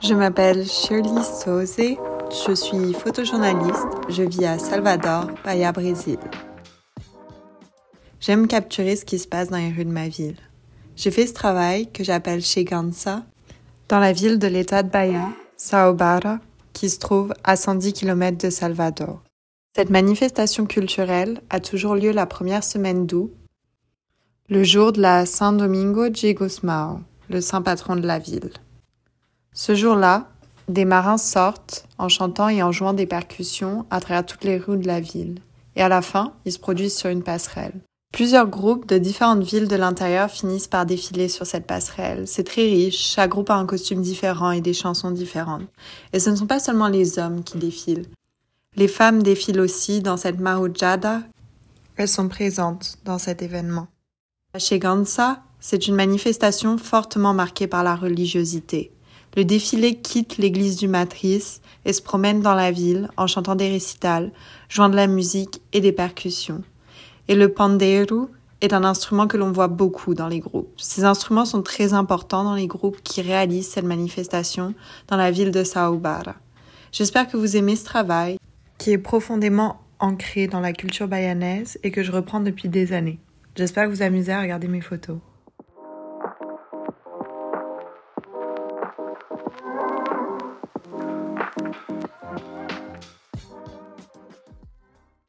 Je m'appelle Shirley Souze, je suis photojournaliste, je vis à Salvador, Bahia, Brésil. J'aime capturer ce qui se passe dans les rues de ma ville. J'ai fait ce travail que j'appelle Cheganza dans la ville de l'état de Bahia, Sao Barra, qui se trouve à 110 km de Salvador. Cette manifestation culturelle a toujours lieu la première semaine d'août, le jour de la Saint Domingo de Gusmao, le saint patron de la ville. Ce jour-là, des marins sortent en chantant et en jouant des percussions à travers toutes les rues de la ville. Et à la fin, ils se produisent sur une passerelle. Plusieurs groupes de différentes villes de l'intérieur finissent par défiler sur cette passerelle. C'est très riche, chaque groupe a un costume différent et des chansons différentes. Et ce ne sont pas seulement les hommes qui défilent. Les femmes défilent aussi dans cette mahujada. Elles sont présentes dans cet événement. Chez Gansa, c'est une manifestation fortement marquée par la religiosité. Le défilé quitte l'église du Matrice et se promène dans la ville en chantant des récitals, jouant de la musique et des percussions. Et le pandeiro est un instrument que l'on voit beaucoup dans les groupes. Ces instruments sont très importants dans les groupes qui réalisent cette manifestation dans la ville de Sao Barra. J'espère que vous aimez ce travail qui est profondément ancré dans la culture bayanaise et que je reprends depuis des années. J'espère que vous amusez à regarder mes photos. Thank you.